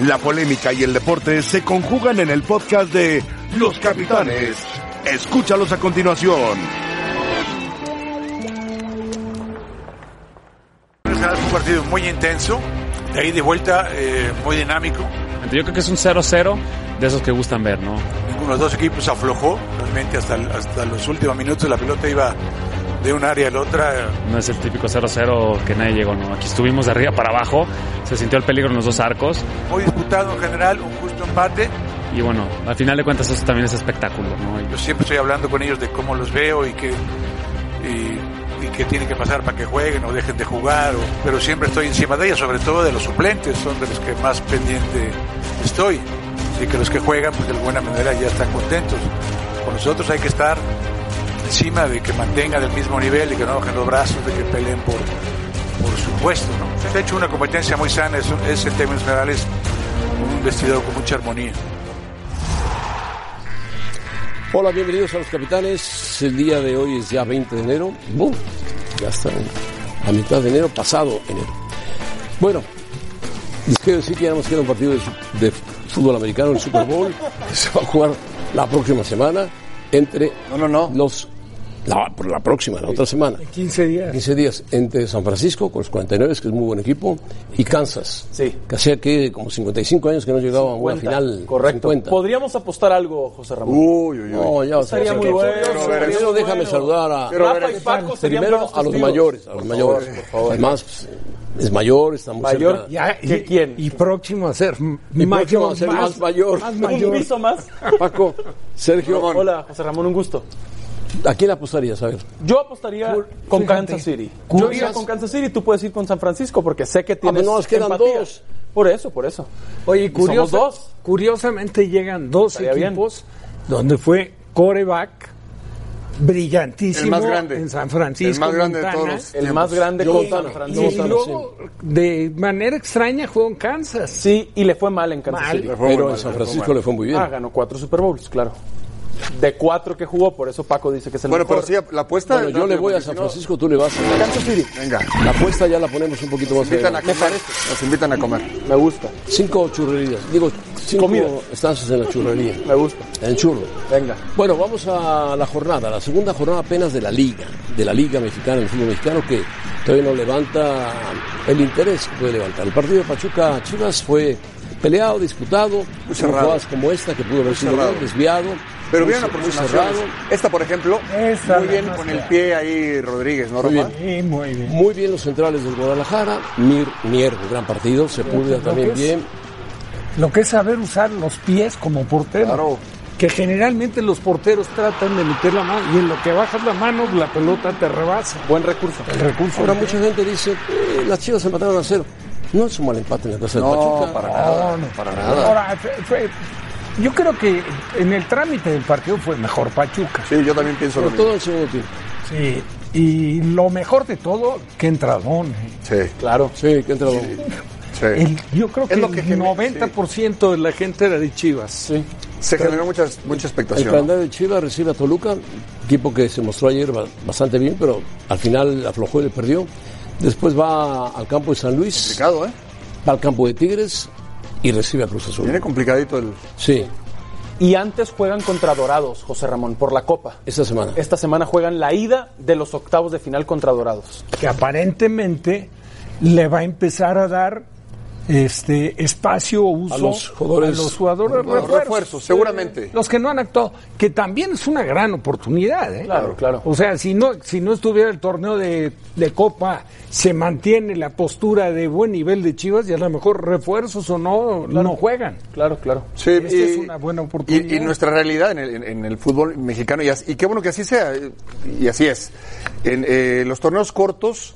La polémica y el deporte se conjugan en el podcast de Los Capitanes. Escúchalos a continuación. Un partido muy intenso, de ahí de vuelta eh, muy dinámico. Yo creo que es un 0-0 de esos que gustan ver, ¿no? Ninguno de los dos equipos aflojó, realmente hasta, hasta los últimos minutos la pelota iba de un área a la otra. No es el típico 0-0 que nadie llegó, ¿no? Aquí estuvimos de arriba para abajo, se sintió el peligro en los dos arcos. Muy disputado en general, un justo empate. Y bueno, al final de cuentas eso también es espectáculo, ¿no? Yo siempre estoy hablando con ellos de cómo los veo y que... Y, y qué tiene que pasar para que jueguen o dejen de jugar, o, pero siempre estoy encima de ellos, sobre todo de los suplentes, son de los que más pendiente estoy. Así que los que juegan, pues de alguna manera ya están contentos. Con nosotros hay que estar encima de que mantengan el mismo nivel y que no bajen los brazos, de que peleen por, por su puesto. ¿no? Se ha hecho una competencia muy sana, es, es en términos generales un vestidor con mucha armonía. Hola, bienvenidos a los capitanes. El día de hoy es ya 20 de enero. ¡Bum! Ya está a mitad de enero, pasado enero. Bueno, les quiero decir que ya nos queda un partido de, de fútbol americano, el Super Bowl, que se va a jugar la próxima semana entre no, no, no. los la, la próxima, la otra semana. 15 días. 15 días entre San Francisco, con los 49, que es muy buen equipo, y Kansas. Sí. Que hacía que como 55 años que no llegaba a una final. Correcto. 50. ¿Podríamos apostar algo, José Ramón? Uy, uy, uy. No, ya Estaría muy bueno. Primero déjame bueno. saludar a, Rafa y Paco primero a los mayores, a los mayores. por favor. Además, pues, es mayor, estamos Mayor. cerca. Ya, ¿Que quién? Y próximo a ser Y mayor, próximo a ser más mayor. más ¿Un mayor. piso más? Paco, Sergio, Hola, José Ramón, un gusto. ¿A quién apostarías? A ver. Yo apostaría con fíjate. Kansas City. Yo iría con Kansas City, tú puedes ir con San Francisco porque sé que tienes pero no, nos quedan empatía. dos. Por eso, por eso. Oye, curiosa- dos. curiosamente llegan dos Estaría bien. equipos donde fue coreback brillantísimo El más grande. en San Francisco. El más grande de todos El más grande Yo con. San Francisco. Luego, de manera extraña, jugó en Kansas. Sí, y le fue mal en Kansas Mal. City. Pero mal, en San le fue Francisco le fue muy bien. Ah, ganó cuatro Super Bowls, claro. De cuatro que jugó, por eso Paco dice que es el Bueno, mejor. pero sí, la apuesta. Bueno, yo le voy a San no- Francisco, tú le vas a... Kansas City. Venga, La apuesta ya la ponemos un poquito más invitan a comer. Nos invitan a comer. Me gusta, Cinco churrerías, digo, cinco Comida. estancias en la churrería, me gusta. en el churro. Venga. Bueno, vamos a la jornada, la segunda jornada apenas de la Liga, de la Liga Mexicana, el fútbol mexicano, que todavía no levanta el interés que puede levantar. El partido de Pachuca Chivas fue peleado, disputado, jugadas como esta, que pudo haber sido desviado, Pero aproximaciones. cerrado. Esta, por ejemplo, muy bien con el pie ahí Rodríguez, ¿no, Muy Rafa? Sí, muy bien. Muy bien los centrales del Guadalajara, Mier, Mier, un gran partido, Sepúlveda Lo también es- bien. Lo que es saber usar los pies como portero. Claro. Que generalmente los porteros tratan de meter la mano y en lo que bajas la mano, la pelota te rebasa. Buen recurso. El recurso. Ahora mucha gente dice, eh, las Chivas empataron a cero. No es un mal empate en la casa de No, Pachuca. para nada. No, no. Para nada. Ahora, fue- fue- yo creo que en el trámite del partido fue mejor Pachuca. Sí, yo también pienso lo Sobre todo mismo. en el segundo tiempo. Sí. Y lo mejor de todo, que entradón. ¿eh? Sí, Claro. Sí, que entra sí. El- yo creo que, Es lo que el genera- 90% de la gente era de Chivas. Sí. Se generó muchas, mucha El expectación. calendario de Chivas recibe a Toluca, equipo que se mostró ayer ba- bastante bien, pero al final aflojó y le perdió. Después va al campo de San Luis, Complicado, ¿eh? va al campo de Tigres y recibe a Cruz Azul. Viene complicadito el. Sí, Y antes juegan contra Dorados, José Ramón, por la Copa. esta semana. Esta semana juegan la ida de los octavos de final contra Dorados. Que aparentemente le va a empezar a dar este espacio o uso A los jugadores- a los jugadores Los refuerzos. refuerzos, seguramente. Los que no han actuado, que también es una gran oportunidad. ¿eh? Claro, claro. O sea, si no, si no estuviera el torneo de, de Copa, se mantiene la postura de buen nivel de Chivas y a lo mejor refuerzos o no, no juegan. Claro, claro. Sí, Esta es una buena oportunidad. Y, y nuestra realidad en el, en- en el fútbol mexicano, y, así- y qué bueno que así sea, eh, y así es. En eh, los torneos cortos,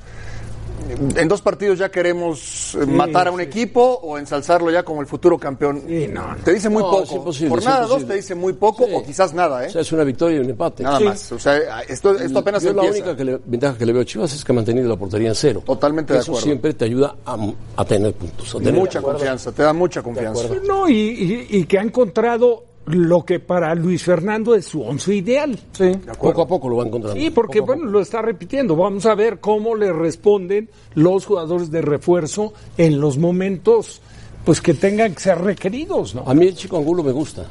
en dos partidos ya queremos eh, matar a un equipo o ensalzarlo ya como el futuro campeón. Sí, no, no. Te dice muy No, poco. Por nada, dos te dice muy poco Sí. o quizás nada, ¿eh? O sea, es una victoria y un empate. nada sí. más. O sea, esto, esto apenas Yo la empieza. única que le- ventaja que le veo a Chivas es que ha mantenido la portería en cero. Totalmente de Eso acuerdo. siempre te ayuda a, a tener puntos. a tener- Mucha confianza, te da mucha confianza. No, y, y- y que ha encontrado lo que para Luis Fernando es su once ideal. Sí. Poco a poco lo va encontrando. Sí, porque Poco bueno, lo está repitiendo. Vamos a ver cómo le responden los jugadores de refuerzo en los momentos pues que tengan que ser requeridos, ¿no? A mí el chico Angulo me gusta.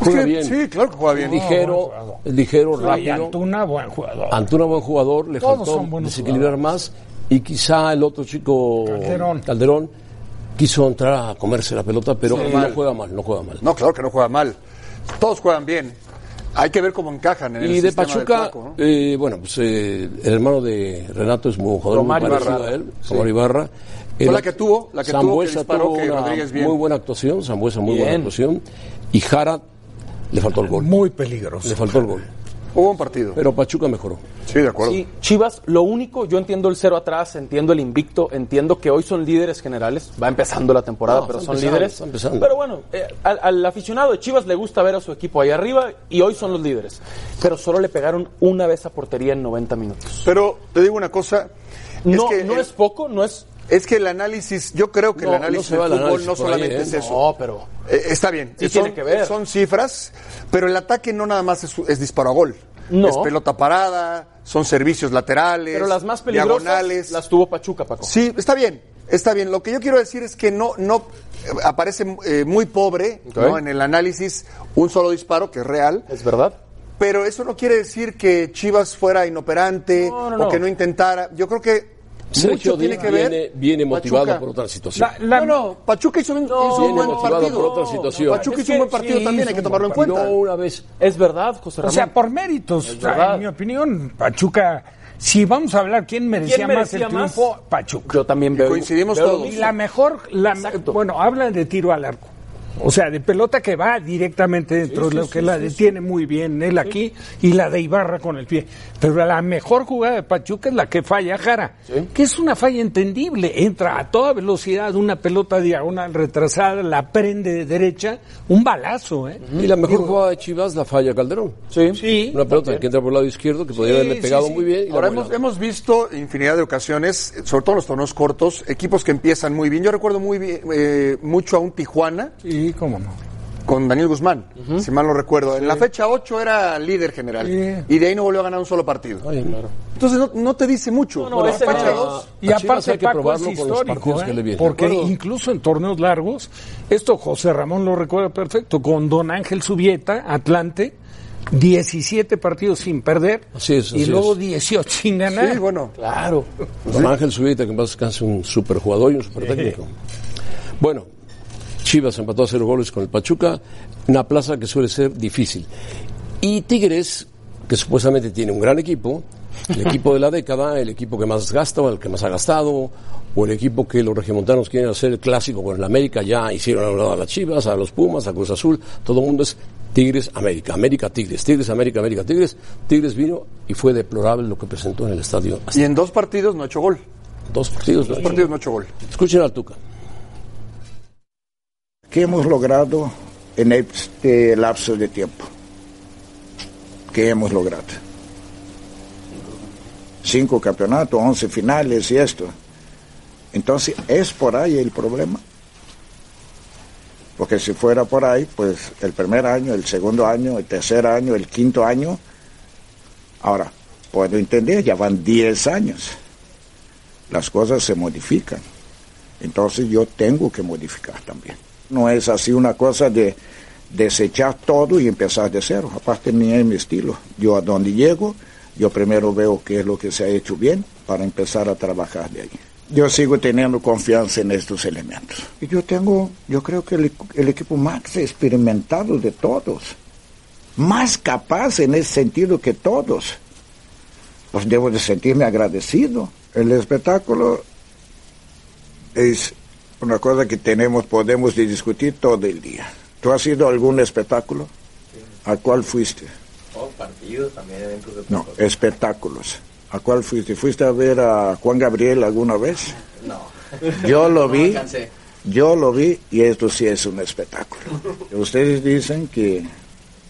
Juega bien. Sí, claro que juega bien. ligero, ligero, Y rápido. Antuna, buen jugador. Antuna buen jugador, le Todos faltó son buenos desequilibrar más y quizá el otro chico Calderón. Calderón quiso entrar a comerse la pelota, pero Sí. no juega mal, no juega mal. No, claro que no juega mal. Todos juegan bien. Hay que ver cómo encajan en el Y de sistema del Pachuca, ¿no? eh, bueno, pues eh, el hermano de Renato es muy buen jugador, muy parecido Ibarra. a él, Romario Ibarra. Fue la que tuvo, la que tuvo que disparó tuvo que bien. muy buena actuación, Sambuesa muy buena actuación, y Jara le faltó el gol, Muy peligroso. le faltó el gol. Hubo un partido. Pero Pachuca mejoró. Sí, de acuerdo. Sí, Chivas, lo único, yo entiendo el cero atrás, entiendo el invicto, entiendo que hoy son líderes generales, va empezando la temporada, No, pero son empezando, líderes. Pero bueno, eh, al, al aficionado de Chivas le gusta ver a su equipo ahí arriba y hoy son los líderes. Pero solo le pegaron una vez a portería en 90 minutos. Pero te digo una cosa. No, es que no el- es poco, no es... Es que el análisis, yo creo que No, el análisis no del el fútbol análisis no ahí, solamente ¿eh? es eso. No, pero... Eh, está bien, Sí son, tiene que ver. son cifras, pero el ataque no nada más es, es disparo a gol. No. Es pelota parada, son servicios laterales, Pero las más peligrosas diagonales. las tuvo Pachuca, Paco. Sí, está bien, está bien. Lo que yo quiero decir es que no, no eh, aparece eh, muy pobre. ¿no? en el análisis un solo disparo, que es real, ¿Es verdad? pero eso no quiere decir que Chivas fuera inoperante No, no, o que no intentara. Yo creo que Sergio mucho tiene Díaz que ver. viene, viene motivado Pachuca. por otra situación. La- la- No, no, Pachuca hizo, un- hizo un viene buen motivado partido. por otra situación. Pachuca hizo un buen partido sí, también, hay que tomarlo en cuenta. Tiró una vez. Es verdad, José O Ramón. sea, por méritos, verdad. en mi opinión, Pachuca, si vamos a hablar quién merecía, ¿Quién más el merecía más? triunfo, Pachuca. Yo también veo. coincidimos veo todos. Y la mejor, la, Exacto. bueno, hablan de tiro al arco. O sea, de pelota que va directamente dentro de lo que la detiene muy bien él aquí y la de Ibarra con el pie. Pero la mejor jugada de Pachuca es la que falla Jara, que es una falla entendible. Entra a toda velocidad una pelota diagonal retrasada, la prende de derecha, un balazo, ¿eh? Y la mejor jugada de Chivas la falla Calderón. Sí. Sí. Una pelota que entra por el lado izquierdo que podría Sí, haberle sí, pegado sí. muy bien. y Ahora hemos, hemos visto infinidad de ocasiones, sobre todo en los torneos cortos, equipos que empiezan muy bien. Yo recuerdo muy bien, eh, mucho a un Tijuana Sí, cómo no. con Daniel Guzmán, si mal no recuerdo. En la fecha 8 era líder general Sí. y de ahí no volvió a ganar un solo partido. Ay, claro. Entonces no, no te dice mucho. No, no, Bueno, fecha no. dos, Y aparte hay que Paco es probarlo con los partidos que ¿eh? le vienen. porque incluso en torneos largos, esto José Ramón lo recuerda perfecto, con Don Ángel Subieta, Atlante, 17 partidos sin perder Así es, y así luego es. 18 sin ganar. Sí, bueno. Claro. Don Ángel Zubita, que paz descanse, un super jugador y un super técnico. Bueno, Chivas empató a cero goles con el Pachuca, una plaza que suele ser difícil. Y Tigres, que supuestamente tiene un gran equipo, el equipo de la década, el equipo que más gasta o el que más ha gastado, o el equipo que los regiomontanos quieren hacer el clásico con el América, ya hicieron a un lado a las Chivas, a los Pumas, a Cruz Azul, todo el mundo es Tigres, América, América, Tigres, Tigres, América, América, Tigres. Tigres vino y fue deplorable lo que presentó en el estadio. Y en dos partidos no ha hecho gol. Dos partidos. ¿no? Dos partidos no ha hecho gol. Escuchen al Tuca. ¿Qué hemos logrado en este lapso de tiempo? ¿Qué hemos logrado? Cinco campeonatos, once finales y esto. Entonces, ¿es por ahí el problema? Porque si fuera por ahí, pues el primer año, el segundo año, el tercer año, el quinto año. Ahora, puedo entender, ya van diez años. Las cosas se modifican. Entonces yo tengo que modificar también. No es así una cosa de desechar todo y empezar de cero. Aparte ni es mi estilo. Yo a donde llego, yo primero veo qué es lo que se ha hecho bien para empezar a trabajar de ahí. Yo sigo teniendo confianza en estos elementos. Y yo tengo, yo creo que el, equipo más experimentado de todos. Más capaz en ese sentido que todos. Pues debo de sentirme agradecido. El espectáculo es una cosa que tenemos, podemos discutir todo el día. ¿Tú has ido a algún espectáculo? ¿A cuál fuiste? No, espectáculos. ¿A cuál fuiste? ¿Fuiste a ver a Juan Gabriel alguna vez? No. Yo lo vi. Yo lo vi y esto sí es un espectáculo. Ustedes dicen que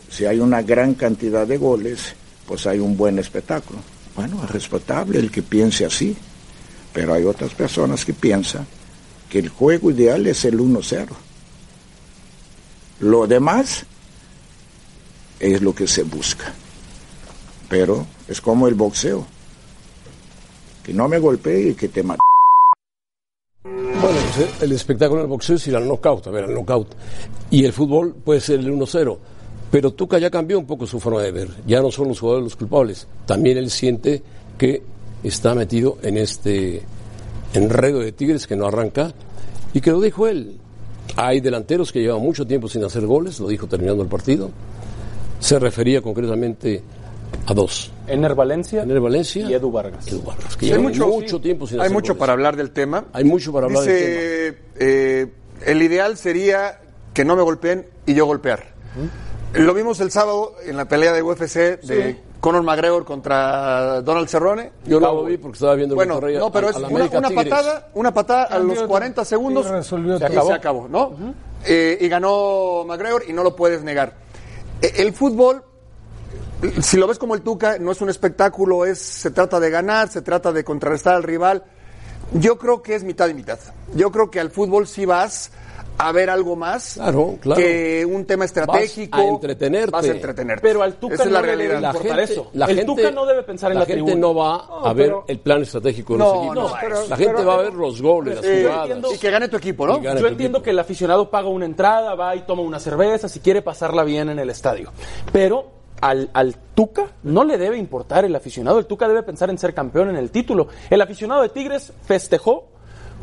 si hay una gran cantidad de goles, pues hay un buen espectáculo. Bueno, es respetable el que piense así, pero hay otras personas que piensan que el juego ideal es el 1-0. Lo demás es lo que se busca. Pero es como el boxeo. Que no me golpee y que te mate. Bueno, pues, eh, el espectáculo del boxeo es ir al knockout, a ver, al knockout. Y el fútbol puede ser el 1-0. Pero Tuca ya cambió un poco su forma de ver. Ya no son los jugadores los culpables. También él siente que está metido en este enredo de Tigres que no arranca. Y que lo dijo él. Hay delanteros que llevan mucho tiempo sin hacer goles, lo dijo terminando el partido. Se refería concretamente a dos. Ener Valencia, Ener Valencia y Edu Vargas. Edu Vargas, que Sí, hay mucho, mucho sí. tiempo sin Hay hacer mucho goles. para hablar del tema. Hay mucho para hablar del tema. Eh, el ideal sería que no me golpeen y yo golpear. Lo vimos el sábado en la pelea de UFC de Conor McGregor contra Donald Cerrone. Yo no lo vi porque estaba viendo el Bueno, Monterrey no, pero a- es a una, patada, una patada a los 40 segundos y resolvió se acabó, se acabó, ¿no? Eh, y ganó McGregor y no lo puedes negar. Eh, El fútbol, si lo ves como el Tuca, no es un espectáculo, es se trata de ganar, se trata de contrarrestar al rival. Yo creo que es mitad y mitad. Yo creo que al fútbol sí vas a ver algo más Claro, claro. que un tema estratégico. Vas a entretenerte. Vas a entretenerte. Pero al Tuca Esa es no la le debe realidad. importar eso. la el gente- Tuca no debe pensar en la, la gente tribuna. no va a ver pero- el plan estratégico de No, no, pero- la gente pero- va a ver los goles, las Eh, jugadas. y que gane tu equipo, ¿no? Yo entiendo equipo. que el aficionado paga una entrada, va y toma una cerveza, si quiere pasarla bien en el estadio. Pero al, al Tuca no le debe importar el aficionado. El Tuca debe pensar en ser campeón en el título. El aficionado de Tigres festejó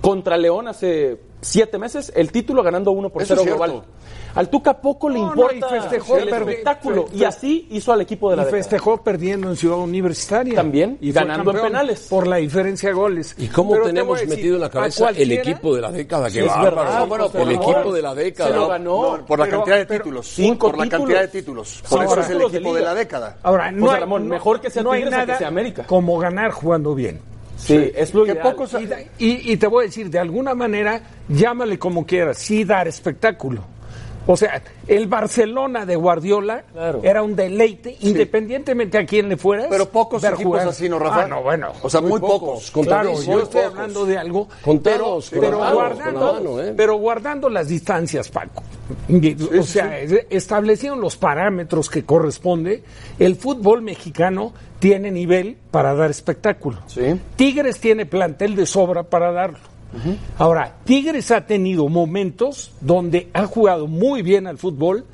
contra León hace siete meses el título ganando 1 por Eso 0 es cierto. global. Al Tuca poco le No, no, importa y festejó, el espectáculo. fe- y así hizo al equipo de la y década. festejó perdiendo en Ciudad Universitaria. También, y ganando en penales. Por la diferencia de goles. ¿Y cómo Pero tenemos decir, metido en la cabeza el equipo de la década? Sí, bueno, José por el equipo de la década. Se lo ganó. No, por la cantidad de títulos. Cinco por la cantidad de títulos. Por eso es el equipo de, la década. Ahora, no Ramón, mejor que sea no hay Tigres a que nada sea América. Como ganar jugando bien. Sí, es lo Que pocos- y- y te voy a decir, de alguna manera, llámale como quieras, sí dar espectáculo. O sea, el Barcelona de Guardiola Claro. era un deleite, independientemente a quién le fueras. Pero pocos equipos jugar. así, ¿no, Rafa? Ah, no, bueno. O sea, muy, pocos. Con- Claro, yo estoy pocos. hablando de algo, Contados, pero, guardando, mano, ¿eh? pero guardando las distancias, Paco. o sea, establecieron los parámetros que corresponde. El fútbol mexicano tiene nivel para dar espectáculo. Sí. Tigres tiene plantel de sobra para darlo. Ahora, Tigres ha tenido momentos donde ha jugado muy bien al fútbol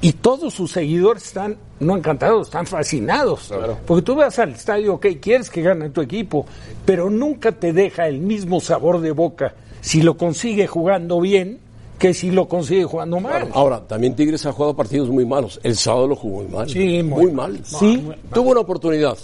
y todos sus seguidores están, no encantados, están fascinados. Porque tú vas al estadio, ok, quieres que gane tu equipo, pero nunca te deja el mismo sabor de boca si lo consigue jugando bien que si lo consigue jugando mal. Ahora, también Tigres ha jugado partidos muy malos. El sábado lo jugó muy mal. Sí, muy muy mal. mal. Sí, Muy mal. tuvo una oportunidad.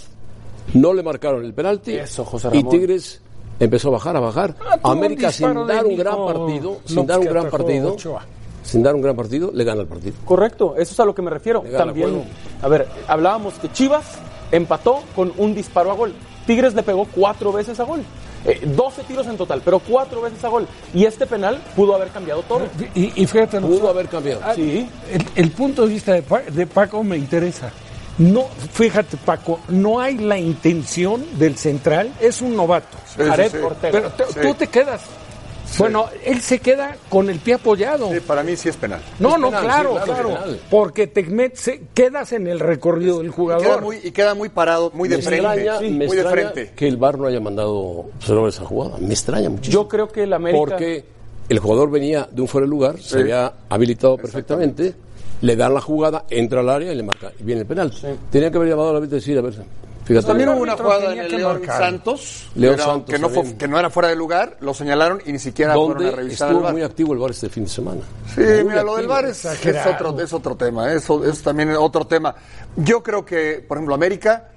No le marcaron el penalti. Eso, José y. Tigres empezó a bajar, a bajar. Ah, América sin dar un gran partido, sin López dar un gran partido, Ochoa. sin dar un gran partido, le gana el partido. Correcto, eso es a lo que me refiero. También, a ver, hablábamos que Chivas empató con un disparo a gol. Tigres le pegó cuatro veces a gol. Eh, 12 tiros en total, pero cuatro veces a gol. Y este penal pudo haber cambiado todo. Y, y fíjate, Pudo haber cambiado. ah, Sí. El, el punto de vista de, Pa- de Paco me interesa. No, fíjate, Paco, no hay la intención del central, es un novato. Sí, Jared sí. Ortega. Pero te- Sí. tú te quedas. Bueno, él se queda con el pie apoyado. Sí, para mí sí es penal. No, Es no, penal, claro, sí, claro. Porque te metes- quedas en el recorrido del Y queda, jugador. muy, y queda muy parado, muy de me frente. extraña, Sí, me muy de extraña frente. que el VAR no haya mandado esa jugada. Me extraña muchísimo. Yo creo que el América. Porque el jugador venía de un fuera de lugar, se había habilitado perfectamente, le dan la jugada, entra al área y le marca. Y viene el penal. Tenían que haber llamado a la vez decir, a ver, fíjate. También hubo una jugada en tenía el León. Santos, León que, era- Santos que no fue- también. que no era fuera de lugar, lo señalaron y ni siquiera fueron a donde revisar estuvo el muy activo el VAR este fin de semana. Sí, Muy mira, lo del. VAR es, es otro, es otro tema, eso es también otro tema. Yo creo que, por ejemplo, América,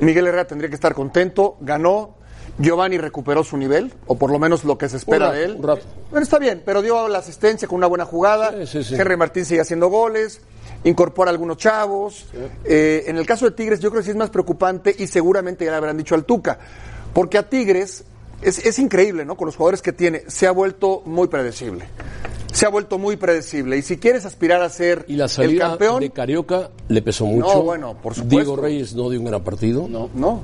Miguel Herrera tendría que estar contento, ganó, Giovanni recuperó su nivel, o por lo menos lo que se espera rato, de él. un rato. Bueno, está bien, pero dio la asistencia con una buena jugada, Sí, sí, sí. Henry Martín sigue haciendo goles, incorpora algunos chavos. Eh, en el caso de Tigres, yo creo que sí es más preocupante y seguramente ya le habrán dicho al Tuca, porque a Tigres es, es increíble, ¿no? Con los jugadores que tiene, se ha vuelto muy predecible. Se ha vuelto muy predecible. Y si quieres aspirar a ser Y la el salida campeón, de Carioca le pesó mucho. bueno, por supuesto. Diego Reyes no dio un gran partido. no.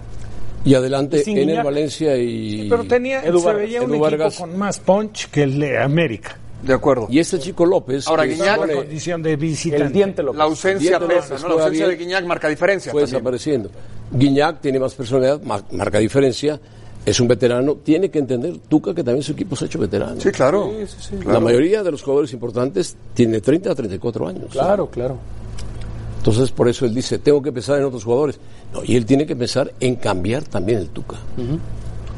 Y adelante, Ener Guiñac. Valencia y. Pero tenía, Edu se veía un Edu equipo Vargas. con más punch que el de América. De acuerdo. Y este chico López. Ahora, que Guiñac- supone condición de visitante. el diente lo La ausencia pesa, López ¿no? La ausencia de. Guiñac marca diferencia fue también. desapareciendo. Guiñac tiene más personalidad, ma- marca diferencia. es un veterano, tiene que entender, Tuca, que también su equipo se ha hecho veterano. Sí, claro. La mayoría de los jugadores importantes tiene 30 a 34 años. Claro, claro. Entonces, por eso él dice, tengo que pensar en otros jugadores. No, y él tiene que pensar en cambiar también el Tuca.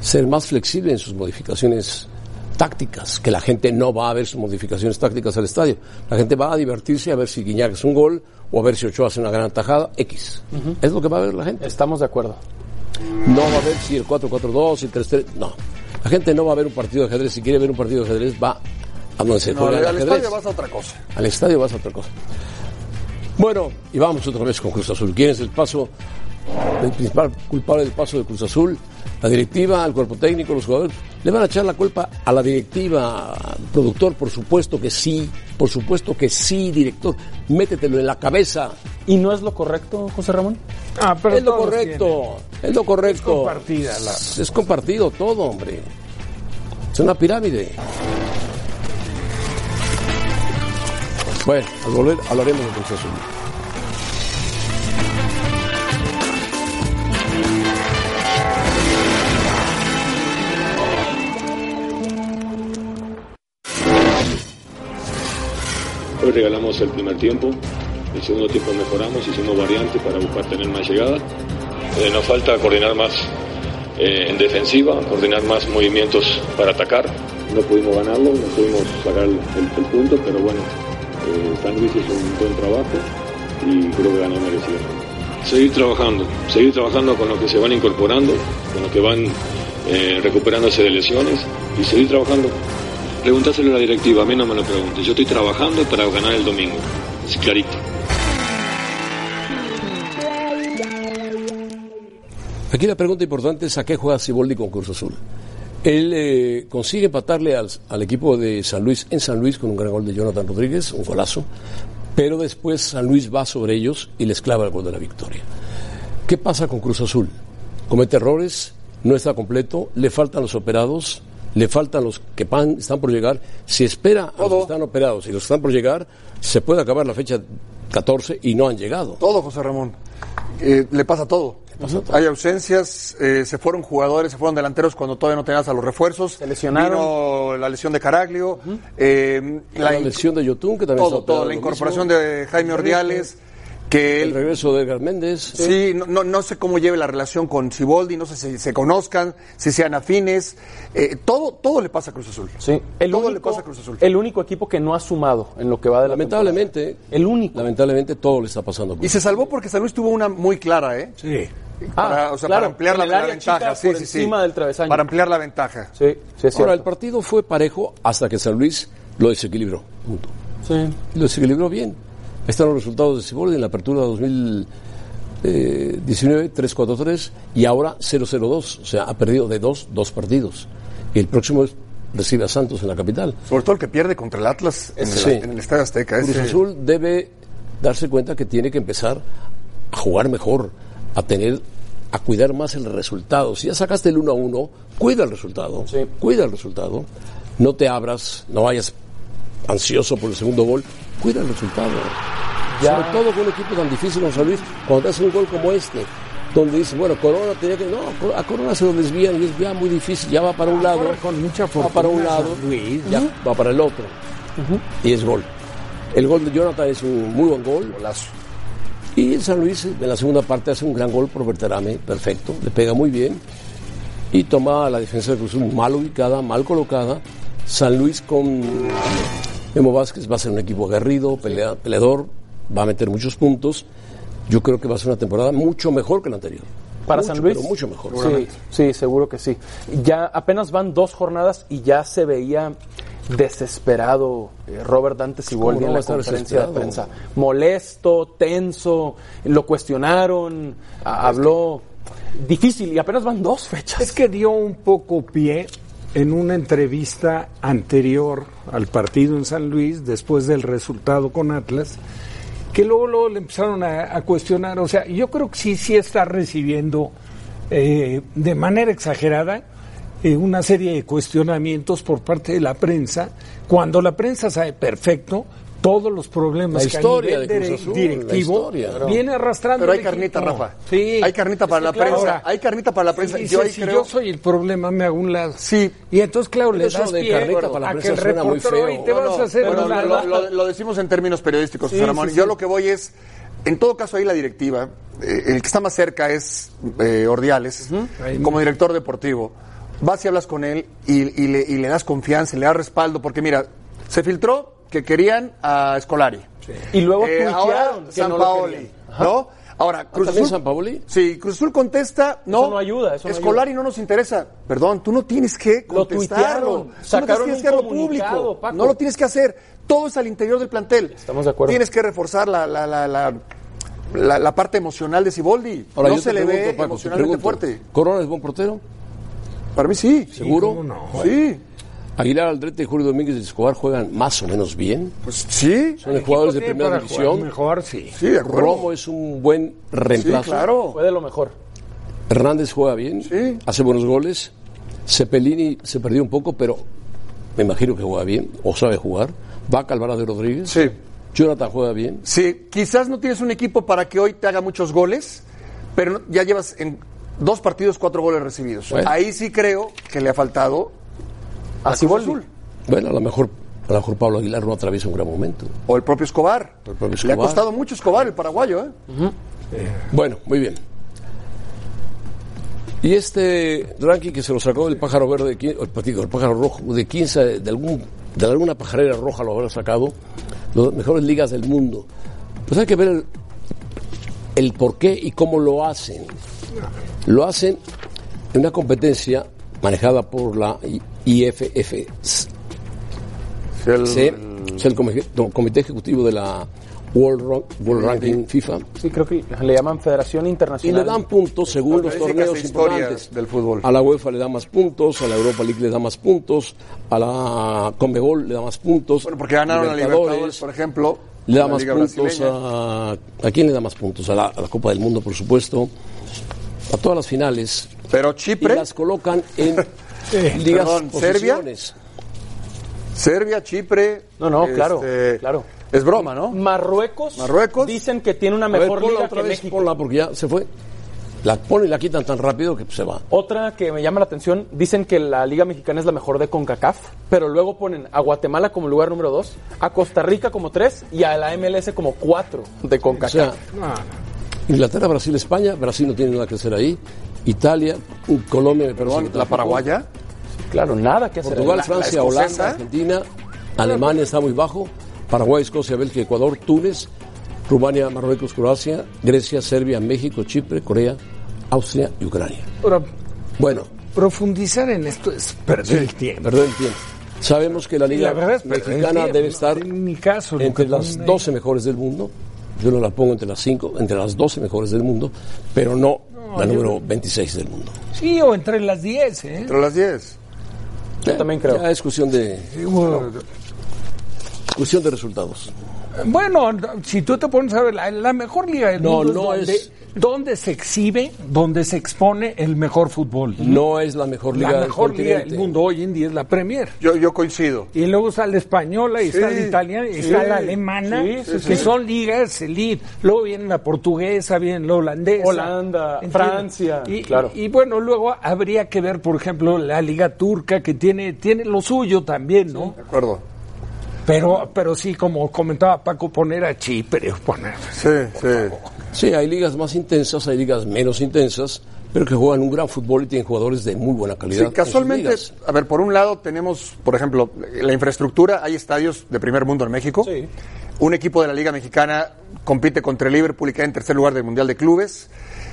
Ser más flexible en sus modificaciones tácticas, que la gente no va a ver sus modificaciones tácticas al estadio. La gente va a divertirse a ver si Guiñac es un gol o a ver si Ochoa hace una gran tajada, X. Es lo que va a ver la gente. Estamos de acuerdo. No va a ver si el 4-4-2, el 3-3, no. La gente no va a ver un partido de ajedrez. Si quiere ver un partido de ajedrez, va a donde se No, juega al, el al ajedrez. estadio vas a otra cosa. Al estadio vas a otra cosa. Bueno, y vamos otra vez con Cruz Azul. ¿Quién es el paso, el principal culpable del paso de Cruz Azul? La directiva, el cuerpo técnico, los jugadores. ¿Le van a echar la culpa a la directiva, al productor? Por supuesto que sí, por supuesto que sí, director. Métetelo en la cabeza. ¿Y no es lo correcto, José Ramón? Ah, pero es lo correcto, es lo correcto. Es compartida la- es compartido todo, hombre. Es una pirámide. Bueno, al volver hablaremos de Cruz Azul. Hoy regalamos el primer tiempo, el segundo tiempo mejoramos, hicimos variantes para buscar tener más llegada. Eh, nos falta coordinar más eh, en defensiva, coordinar más movimientos para atacar. No pudimos ganarlo, no pudimos sacar el, el- el punto, pero bueno, eh, San Luis hizo un buen trabajo y creo que ganó merecido. Seguir trabajando, seguir trabajando con los que se van incorporando, con los que van eh, recuperándose de lesiones y seguir trabajando. Preguntáselo a la directiva, a mí no me lo pregunte. Yo estoy trabajando para ganar el domingo. Es clarito. Aquí la pregunta importante es a qué juega Siboldi con Cruz Azul. Él eh, consigue empatarle al, al equipo de San Luis en San Luis con un gran gol de Jonathan Rodríguez, un golazo, pero después San Luis va sobre ellos y les clava el gol de la victoria. ¿Qué pasa con Cruz Azul? Comete errores, no está completo, le faltan los operados, le faltan los que pan- están por llegar. Si espera a los que están operados y los que están por llegar, se puede acabar la fecha 14 y no han llegado. Todo, José Ramón. Eh, le pasa todo. Todo. Hay ausencias, eh, se fueron jugadores, se fueron delanteros cuando todavía no tenías a los refuerzos. Se lesionaron. Vino la lesión de Caraglio. eh, La, la, lesión de Yotun, que también todo, todo. La incorporación mismo. de Jaime Ordiales. Que El él, regreso de Edgar Méndez. Sí, no, no, no sé cómo lleve la relación con Ciboldi, no sé si se conozcan, si sean afines. eh, todo, todo le pasa a Cruz Azul. Sí. El Todo le único, pasa a Cruz Azul. El único equipo que no ha sumado en lo que va de la Lamentablemente, temporada. El único. lamentablemente todo le está pasando. Y se salvó porque San Luis tuvo una muy clara, ¿eh? Sí. Para, Ah, o sea, claro, para ampliar la, ventaja. sí, sí, sí. encima del travesaño. Para ampliar la ventaja. Sí, sí es Ahora, el partido fue parejo hasta que San Luis lo desequilibró. Punto. Sí. Lo desequilibró bien. Ahí están los resultados de Ciboldi en la apertura 2019, 3-4-3 y ahora 0-0-2. O sea, ha perdido de dos, dos partidos. Y el próximo es- recibe a Santos en la capital. Sobre todo el que pierde contra el Atlas en, Sí. el, en el Estadio Azteca. Cruz ese- Azul debe darse cuenta que tiene que empezar a jugar mejor, a tener, a cuidar más el resultado. Si ya sacaste el 1 a 1, cuida el resultado. Sí. Cuida el resultado. No te abras, no vayas ansioso por el segundo gol. Cuida el resultado. Ya. Sobre todo con un equipo tan difícil como San Luis, cuando te hace un gol como este, donde dice, bueno, Corona tenía que. No, a Corona se lo desvían y es ya muy difícil, ya va para un lado. Corre con mucha va para un lado, Luis. ya va para el otro. Y es gol. El gol de Jonathan es un muy buen gol. Y el San Luis en la segunda parte hace un gran gol por Berterame, perfecto, le pega muy bien. Y toma a la defensa de Cruz mal ubicada, mal colocada. San Luis con Memo Vázquez va a ser un equipo aguerrido, pelea- peleador, va a meter muchos puntos. Yo creo que va a ser una temporada mucho mejor que la anterior. Para Mucho, San Luis. pero mucho mejor. Sí, sí, seguro que sí. Ya apenas van dos jornadas y ya se veía desesperado eh, Robert Dante Siboldi ¿Cómo no en la conferencia de prensa. Molesto, tenso, lo cuestionaron, habló difícil y apenas van dos fechas. Es que dio un poco pie en una entrevista anterior al partido en San Luis, después del resultado con Atlas, que luego, luego le empezaron a, cuestionar. O sea, yo creo que sí, sí está recibiendo eh, de manera exagerada eh, una serie de cuestionamientos por parte de la prensa, cuando la prensa sabe perfecto todos los problemas La que historia a nivel de Cruz Azul, directivo historia, ¿no? viene arrastrando Pero hay carnita. Rafa. Sí. Hay carnita para la que claro, prensa. hay carnita para la prensa. Yo dice, ahí si creo. yo soy el problema, me hago un lado. Sí. Y entonces, claro, le das de pie carnita para la a que prensa el suena muy reportero feo. y te vas a hacer Bueno, un lo, lado. lo- lo decimos en términos periodísticos, Ramón. Yo lo que voy es, en todo caso ahí la directiva, eh, el que está más cerca es eh, Ordiales, como director deportivo. Vas y hablas con él y, y le, y le das confianza, le das respaldo, porque mira, se filtró que querían a Escolari. Y luego Eh, ahora que San no lo Paoli. ¿no? Ahora, Cruz ¿También Azul, San Paoli? Sí, Cruz Azul contesta, no. Eso no ayuda, eso no Escolari no nos interesa. Perdón, tú no tienes que Lo contestarlo. Tú no tienes que hacerlo público. Paco. No lo tienes que hacer. Todo es al interior del plantel. Estamos de acuerdo. Tienes que reforzar la, la, la, la, la- la parte emocional de Siboldi. Ahora no yo se te le pregunto, ve Paco, emocionalmente pregunto, fuerte. ¿Corona es buen portero? Para mí sí. ¿Seguro? ¿Cómo no? Sí. Aguilar Aldrete y Julio Domínguez de Escobar juegan más o menos bien. Pues sí. Son jugadores de primera división. Mejor, sí. Sí, de acuerdo. Romo es un buen reemplazo. Sí, claro. Fue de lo mejor. Hernández juega bien, Sí. hace buenos goles. Cepelini se perdió un poco, pero me imagino que juega bien o sabe jugar. Vaca Alvarado de Rodríguez. Sí. Jonathan juega bien. Sí, quizás no tienes un equipo para que hoy te haga muchos goles, pero ya llevas en dos partidos cuatro goles recibidos. Bueno. Ahí sí creo que le ha faltado a Azul. Bueno, a lo mejor, a lo mejor Pablo Aguilar no atraviesa un gran momento. O el propio Escobar. El propio Le ha costado mucho Escobar, el paraguayo. ¿eh? Bueno, muy bien. Y este ranking que se lo sacó el pájaro verde, el, digo, el pájaro rojo de 15, de, algún, de alguna pajarera roja lo habrá sacado, las mejores ligas del mundo. Pues hay que ver el, el por qué y cómo lo hacen. Lo hacen en una competencia manejada por la IFF, El- Sí, es el comité, comité ejecutivo de la World, World Ranking FIFA. Sí, creo que le llaman Federación Y Internacional. le dan puntos según los torneos importantes. del fútbol. A la UEFA le da más puntos, a la Europa League le da más puntos, a la Conmebol le da más puntos. Bueno, porque ganaron la Libertadores, por ejemplo. Le da más puntos a... ¿A quién le da más puntos? A la, a la Copa del Mundo, por supuesto. A todas las finales. Pero Y Chipre, las colocan en ligas Perdón, ¿Serbia? Serbia, Chipre. No, no, claro, este, claro. Es broma, ¿no? Marruecos, Marruecos. dicen que tiene una ver, mejor ponla liga otra que vez, México. ponla porque ya se fue. La ponen y la quitan tan rápido que se va. Otra que me llama la atención, dicen que la Liga Mexicana es la mejor de CONCACAF, pero luego ponen a Guatemala como lugar número 2, a Costa Rica como 3 y a la MLS como 4 de O CONCACAF. sea, Inglaterra, Brasil, España. Brasil no tiene nada que hacer ahí. Italia, Colombia, que La paraguaya. claro, nada que hacer. Portugal, La- Francia, la Holanda. Argentina, Alemania está muy bajo, Paraguay, Escocia, Bélgica, Ecuador, Túnez, Rumania, Marruecos, Croacia, Grecia, Serbia, México, Chipre, Corea, Austria y Ucrania. Ahora, Bueno, profundizar en esto es perder el tiempo. perdón el tiempo. Sabemos que la Liga la verdad perder Mexicana tiempo, debe no estar caso entre las ponen ahí. 12 mejores del mundo. Yo no la pongo entre las 5, entre las 12 mejores del mundo, pero no, la yo número 26 del mundo. Sí, o entre las 10, ¿eh? Entre las 10. Yo también creo. Ya es cuestión de, cuestión de resultados. Bueno, si tú te pones a ver, la, la mejor liga del No, mundo no es donde, es- donde se exhibe, donde se expone el mejor fútbol. No es la mejor liga la del mejor liga del mundo hoy en día es la Premier. Yo, yo coincido. Y luego está la española, y está Sí, la italiana, y sí, está la alemana, sí, sí, que sí. son ligas elite. Luego viene la portuguesa, viene la holandesa. Holanda, ¿entiendes? Francia, Y, claro. y, y bueno, luego habría que ver, por ejemplo, la liga turca, que tiene, tiene lo suyo también, ¿no? De acuerdo. Pero, pero sí, como comentaba Paco, poner a Chipre, poner... Sí, sí. Sí, hay ligas más intensas, hay ligas menos intensas, pero que juegan un gran fútbol y tienen jugadores de muy buena calidad. Sí, casualmente, a ver, por un lado tenemos, por ejemplo, la infraestructura, hay estadios de primer mundo en México. Sí. Un equipo de la Liga Mexicana compite contra el Liverpool y queda en tercer lugar del Mundial de Clubes.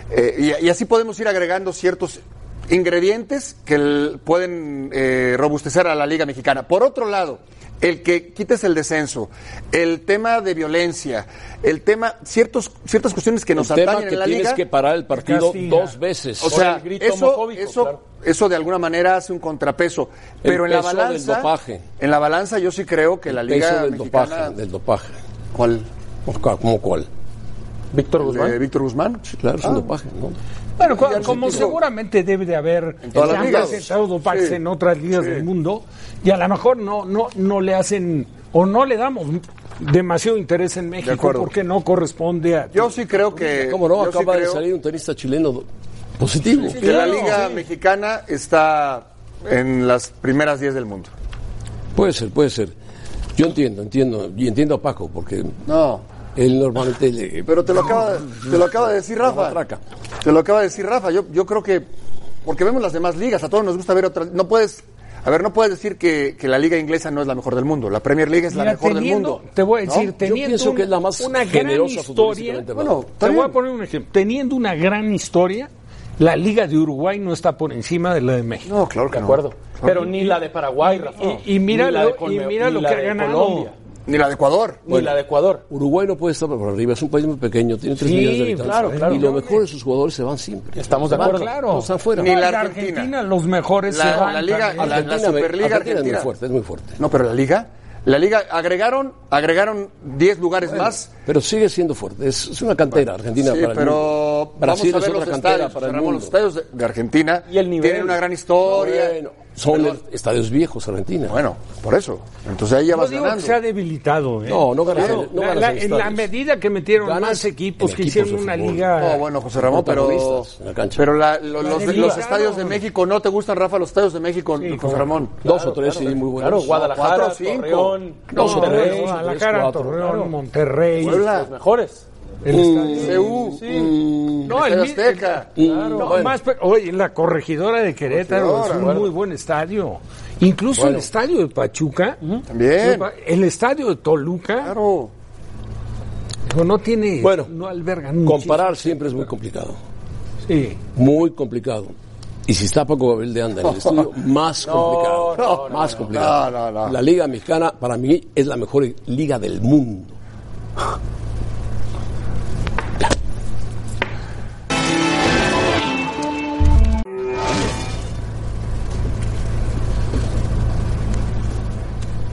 Eh, y, y así podemos ir agregando ciertos ingredientes que el- pueden eh, robustecer a la Liga Mexicana. Por otro lado, el que quites el descenso, el tema de violencia, el tema, ciertos, ciertas cuestiones que nos el tema atañen que en la tienes Liga. que parar el partido Castiga. dos veces. O sea, el grito eso, eso, claro. eso de alguna manera hace un contrapeso. Pero en la peso del balanza, dopaje. en la balanza yo sí creo que la liga peso del mexicana, dopaje, del dopaje. ¿cuál? ¿Cómo cuál? Víctor ¿El de Guzmán. Víctor Guzmán. Claro, es un Ah. dopaje, ¿no? Bueno, como seguramente debe de haber En todas las han ligas. Sí. en otras ligas Sí. del mundo y a lo mejor no no no le hacen o no le damos demasiado interés en México porque no corresponde a... Yo sí creo que. ¿Cómo no? yo sí Acaba de creo salir un tenista chileno positivo. Que la Liga Mexicana está en las primeras 10 del mundo. Puede ser, puede ser. Yo entiendo, entiendo. Y entiendo a Paco, porque No. Él normalmente le... Pero te lo acaba, te lo acaba de decir Rafa. Te lo acaba de decir Rafa. Yo, yo creo que. Porque vemos las demás ligas, a todos nos gusta ver otras. No puedes. A ver, no puedes decir que, que la liga inglesa no es la mejor del mundo. La Premier League es la mejor del mundo. Te voy a ¿no? decir, Yo teniendo pienso un- que es la más una gran generosa historia. Bueno, hablando. te voy a poner un ejemplo. Teniendo una gran historia, la Liga de Uruguay no está por encima de la de México. No, claro que De no. acuerdo. Pero ni la de Paraguay, Rafa. Y- y mira lo- y mira que ha ganado. Colombia. Ni la de Ecuador. Ni la de Ecuador. Uruguay no puede estar por arriba, es un país muy pequeño, tiene 3 Sí, millones de habitantes. claro, claro. Y lo mejor de sus jugadores se van siempre. Estamos de acuerdo. Claro. No, están fuera. Ni la Argentina. Argentina, los mejores La- se van la Liga- la- Argentina, Superliga Argentina es muy Argentina. fuerte, es muy fuerte. No, pero la liga. La liga agregaron, agregaron 10 lugares más. Pero sigue siendo fuerte, es, es una cantera Argentina Sí, para el pero mundo. Brasil vamos a es ver otra los cantera estadios. para el Ramón, mundo. los estadios de, de Argentina Y el nivel. tienen una gran historia. Bueno, son estadios viejos Argentina. Bueno, por eso. Entonces ahí ya No vas digo que ganando. se ha debilitado. ¿eh? No, no ganas Claro, en- no la- ganas la- en en la medida que metieron Ganas más equipos que equipos hicieron una fútbol. liga. No, bueno, José Ramón, pero, la cancha. pero la- lo- los, de los estadios de México, ¿no te gustan, Rafa, los estadios de México, José claro. Ramón? Dos o tres, sí, muy buenos. Claro, Guadalajara, cuatro, cinco. Torreón, Dos o Monterrey, tres. Guadalajara, Torreón, claro. Monterrey. Los mejores. El estadio- CU, No, el, mi- Azteca. No, Bueno. más, pero, oye, la corregidora de Querétaro Corregidora, es un bueno. muy buen estadio. Incluso el estadio de Pachuca, También. el estadio de Toluca, Claro. no tiene, Bueno, no albergan Comparar siempre es muy complicado. Sí. Muy complicado. Y si está Paco Gabriel de Anda en el estudio, más complicado. no, más complicado. No, no, no. La Liga Mexicana, para mí, es la mejor liga del mundo.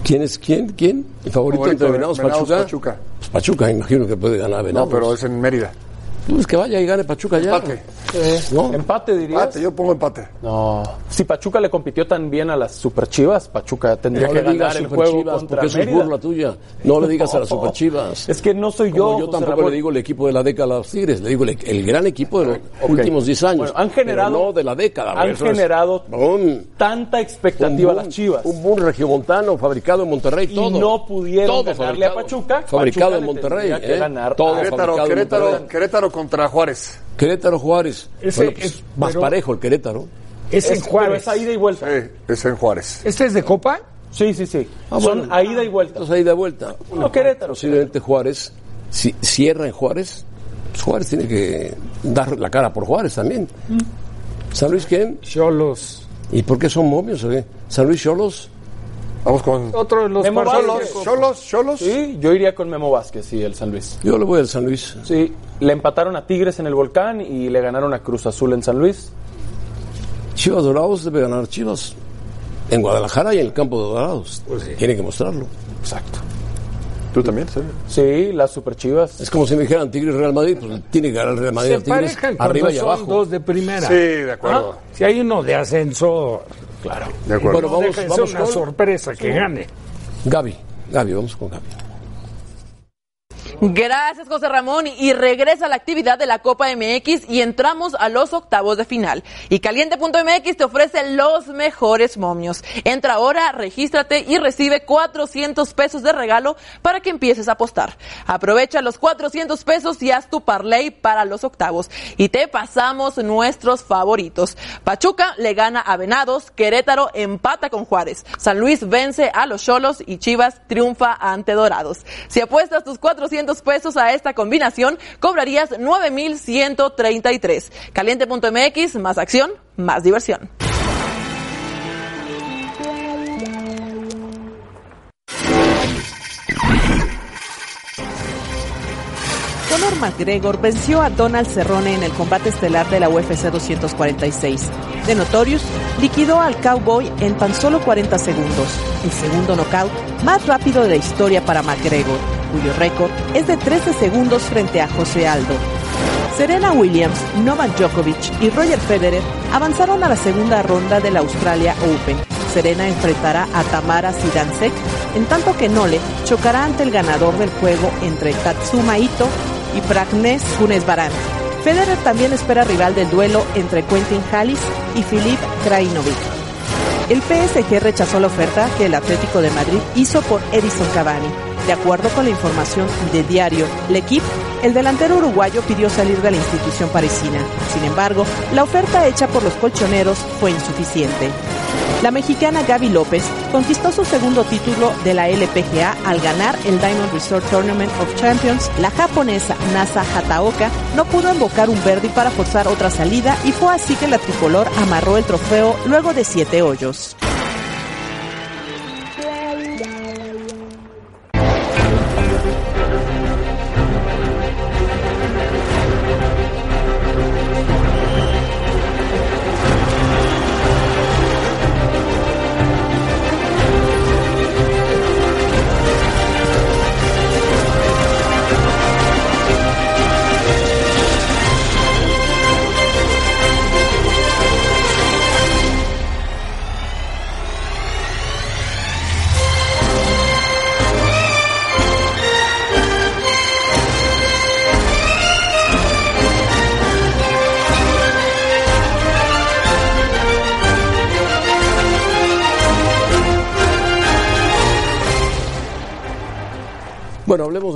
¿Quién es quién? ¿Quién? ¿El favorito, Favorito entre Venados Venados, Pachuca? Pachuca. Pues Pachuca, imagino que puede ganar a No, Venados. pero es en Mérida. Pues que vaya y gane Pachuca ya. Empate. ¿No? Empate, dirías. Empate, yo pongo empate. No. Si Pachuca le compitió tan bien a las Super Chivas, Pachuca tendría No que ganar el juego Chivas, contra porque eso es Mérida. burla tuya. No le digas a las Super Chivas. Es que no soy Como yo. yo José tampoco Ramón. le digo el equipo de la década a los Tigres, le digo el, el gran equipo de los últimos 10 años. Bueno, han generado- pero no de la década. han eso es generado un, Tanta expectativa a las Chivas. Un boom regiomontano fabricado en Monterrey, Y todo. no pudieron todo ganarle a Pachuca. Fabricado Pachuca en Monterrey. ¿eh? ganar Todo fabricado Querétaro, Monterrey. Querétaro contra Juárez. Querétaro Juárez. Ese Bueno, pues, es- más pero- parejo el Querétaro. Es, en Juárez. es a ida y vuelta. Sí, es en Juárez. ¿Este es de Copa? Sí, sí, sí. Ah, Son bueno. a ida y vuelta. Entonces ahí de vuelta. No, Querétaro. Posiblemente Juárez, si cierra en Juárez, pues Juárez tiene que dar la cara por Juárez también. ¿San Luis quién? Cholos. ¿Y por qué son momios o qué? ¿San Luis Cholos? Vamos con Otro de los Memo. Vázquez. Cholos, Cholos, Cholos. Sí, yo iría con Memo Vázquez y el San Luis. Yo le voy al San Luis. Sí, le empataron a Tigres en el Volcán y le ganaron a Cruz Azul en San Luis. Chivas Dorados debe ganar Chivas. En Guadalajara y en el campo de Dorados. Tiene que mostrarlo. Exacto. ¿Tú también? ¿sí? Sí, las Super Chivas. Es como si me dijeran Tigres Real Madrid, pues tiene que ganar el Real Madrid Se Tigres arriba y son abajo. dos de primera. Sí, de acuerdo. Si hay uno de ascenso, claro. De acuerdo. Bueno, No vamos, vamos una con sorpresa que gane. Gaby. Gaby, vamos con Gaby. Gracias, José Ramón. Y regresa la actividad de la Copa MX y entramos a los octavos de final. Y Caliente.mx te ofrece los mejores momios. Entra ahora, regístrate y recibe 400 pesos de regalo para que empieces a apostar. Aprovecha los 400 pesos y haz tu parlay para los octavos. Y te pasamos nuestros favoritos. Pachuca le gana a Venados, Querétaro empata con Juárez, San Luis vence a los Cholos y Chivas triunfa ante Dorados. Si apuestas tus 400 pesos a esta combinación, cobrarías 9,133. Caliente.mx, más acción, más diversión. Conor McGregor venció a Donald Cerrone en el combate estelar de la UFC 246. De Notorious liquidó al Cowboy en tan solo 40 segundos, el segundo knockout más rápido de la historia para McGregor, cuyo récord es de 13 segundos frente a José Aldo. Serena Williams, Novak Djokovic y Roger Federer avanzaron a la segunda ronda de la Australia Open, Serena enfrentará a Tamara Sidansek, en tanto que Nole chocará ante el ganador del juego entre Tatsuma Ito y Pragnes Funes-Barán. Federer también espera rival del duelo entre Quentin Hallis y Filip Krajinovic. El PSG rechazó la oferta que el Atlético de Madrid hizo por Edison Cavani. De acuerdo con la información de diario L'Equipe, el delantero uruguayo pidió salir de la institución parisina. Sin embargo, la oferta hecha por los colchoneros fue insuficiente. La mexicana Gaby López conquistó su segundo título de la LPGA al ganar el Diamond Resort Tournament of Champions. La japonesa Nasa Hataoka no pudo invocar un verdi para forzar otra salida y fue así que la tricolor amarró el trofeo luego de siete hoyos.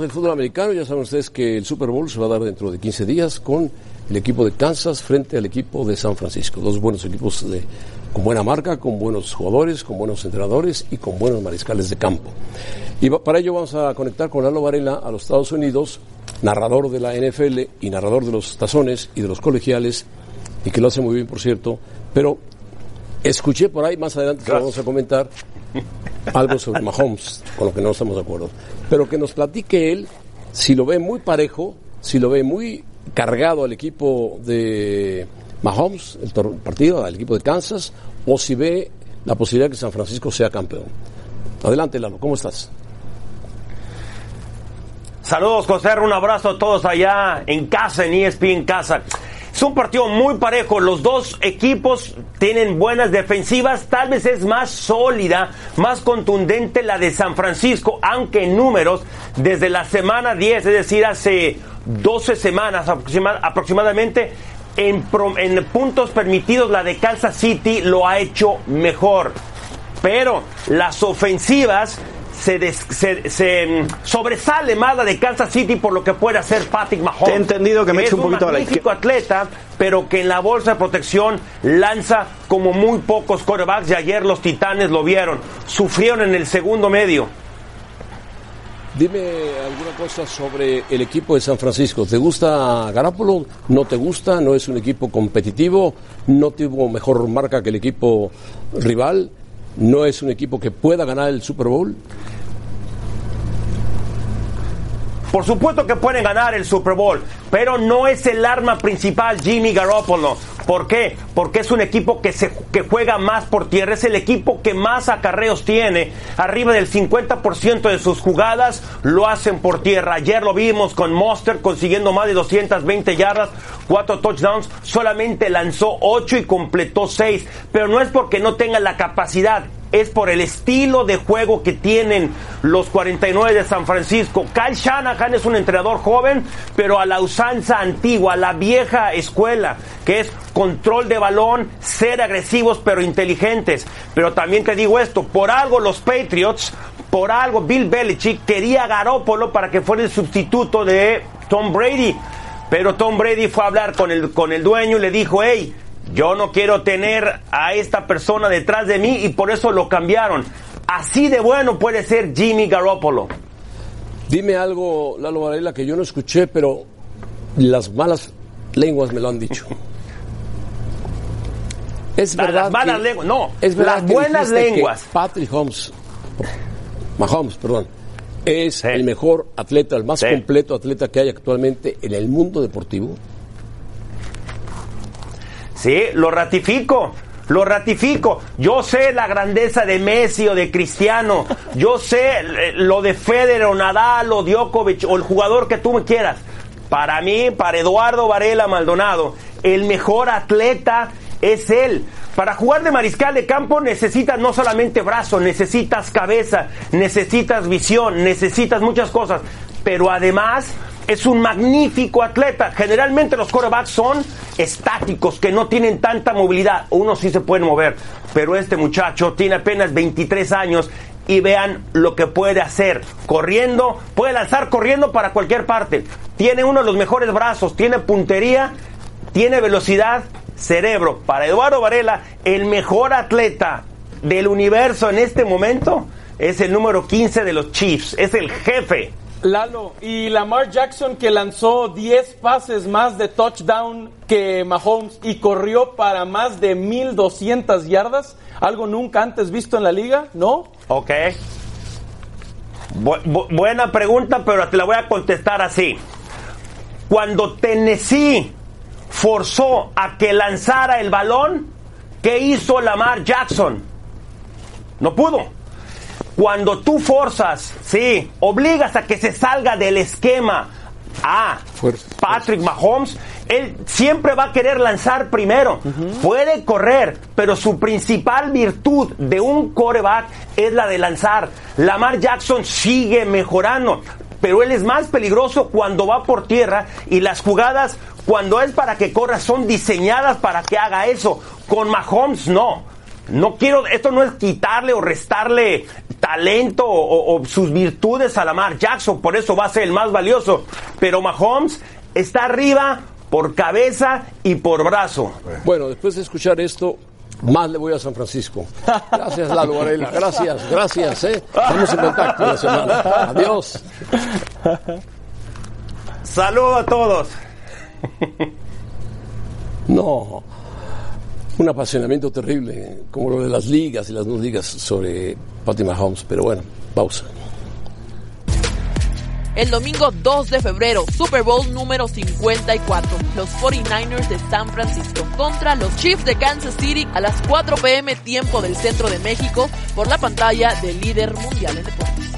Del fútbol americano. Ya saben ustedes que el Super Bowl se va a dar dentro de 15 días con el equipo de Kansas frente al equipo de San Francisco. Dos buenos equipos de, con buena marca, con buenos jugadores, con buenos entrenadores y con buenos mariscales de campo. Y para ello vamos a conectar con Lalo Varela a los Estados Unidos, narrador de la NFL y narrador de los tazones y de los colegiales, y que lo hace muy bien, por cierto. Pero escuché por ahí, más adelante lo vamos a comentar, algo sobre Mahomes, con lo que no estamos de acuerdo. Pero que nos platique él si lo ve muy parejo, si lo ve muy cargado al equipo de Mahomes, el partido, al equipo de Kansas, o si ve la posibilidad de que San Francisco sea campeón. Adelante, Lalo, ¿cómo estás? Saludos, José, un abrazo a todos allá en casa, en ESP en casa. Es un partido muy parejo, los dos equipos tienen buenas defensivas, tal vez es más sólida, más contundente la de San Francisco, aunque en números, desde la semana 10, es decir, hace 12 semanas aproxima- aproximadamente, en, pro- en puntos permitidos la de Kansas City lo ha hecho mejor. Pero las ofensivas se, des- se- se, mm, sobresale más la de Kansas City por lo que puede hacer Patrick Mahomes. Te he entendido que me un poquito a la magnífico atleta, pero que en la bolsa de protección lanza como muy pocos quarterbacks y ayer los Titanes lo vieron. Sufrieron en el segundo medio. Dime alguna cosa sobre el equipo de San Francisco. ¿Te gusta Garapolo? ¿No te gusta? ¿No es un equipo competitivo? ¿No tuvo mejor marca que el equipo rival? ¿No es un equipo que pueda ganar el Super Bowl? Por supuesto que pueden ganar el Super Bowl, pero no es el arma principal Jimmy Garoppolo. ¿Por qué? Porque es un equipo que, se, que juega más por tierra, es el equipo que más acarreos tiene. Arriba del 50% de sus jugadas lo hacen por tierra. Ayer lo vimos con Monster consiguiendo más de 220 yardas, 4 touchdowns, solamente lanzó 8 y completó 6. Pero no es porque no tenga la capacidad, es por el estilo de juego que tienen los 49 de San Francisco. Kyle Shanahan es un entrenador joven, pero a la usanza antigua, la vieja escuela, que es control de balón, ser agresivos pero inteligentes. Pero también te digo esto, por algo los Patriots, por algo Bill Belichick quería a Garoppolo para que fuera el sustituto de Tom Brady. Pero Tom Brady fue a hablar con el, con el dueño y le dijo, hey, yo no quiero tener a esta persona detrás de mí y por eso lo cambiaron. Así de bueno puede ser Jimmy Garoppolo. Dime algo, Lalo Varela, que yo no escuché, pero las malas lenguas me lo han dicho. Es La- verdad las malas que- lenguas, no, es verdad las buenas lenguas. Patrick Holmes, Mahomes, perdón, es el mejor atleta, el más completo atleta que hay actualmente en el mundo deportivo. Sí, lo ratifico. Lo ratifico. Yo sé la grandeza de Messi o de Cristiano. Yo sé eh, lo de Federer o Nadal o Djokovic o el jugador que tú me quieras. Para mí, para Eduardo Varela Maldonado, el mejor atleta es él. Para jugar de mariscal de campo necesitas no solamente brazo, necesitas cabeza, necesitas visión, necesitas muchas cosas, pero además es un magnífico atleta. Generalmente los corebacks son estáticos, que no tienen tanta movilidad. Unos sí se pueden mover, pero este muchacho tiene apenas 23 años y vean lo que puede hacer. Corriendo, puede lanzar corriendo para cualquier parte. Tiene uno de los mejores brazos, tiene puntería, tiene velocidad, cerebro. Para Eduardo Varela, el mejor atleta del universo en este momento es el número 15 de los Chiefs, es el jefe. Lalo, y Lamar Jackson que lanzó 10 pases más de touchdown que Mahomes y corrió para más de 1200 yardas, algo nunca antes visto en la liga, ¿no? Ok. Bu- bu- buena pregunta, pero te la voy a contestar así. Cuando Tennessee forzó a que lanzara el balón, ¿qué hizo Lamar Jackson? No pudo. Cuando tú forzas, sí, obligas a que se salga del esquema a Patrick Mahomes, él siempre va a querer lanzar primero. Puede correr, pero su principal virtud de un coreback es la de lanzar. Lamar Jackson sigue mejorando, pero él es más peligroso cuando va por tierra y las jugadas cuando es para que corra son diseñadas para que haga eso. Con Mahomes no. No quiero, esto no es quitarle o restarle talento o, o sus virtudes a Lamar Jackson, por eso va a ser el más valioso. Pero Mahomes está arriba por cabeza y por brazo. Bueno, después de escuchar esto, más le voy a San Francisco. Gracias, Lalo Varela. Gracias, gracias. ¿eh? Estamos en contacto la semana. Adiós. Saludos a todos. No, un apasionamiento terrible, como lo de las ligas y las no ligas sobre Patty Mahomes. Pero bueno, pausa. El domingo 2 de febrero, Super Bowl número 54. Los 49ers de San Francisco contra los Chiefs de Kansas City a las 4 pm tiempo del centro de México por la pantalla del líder mundial en deportes.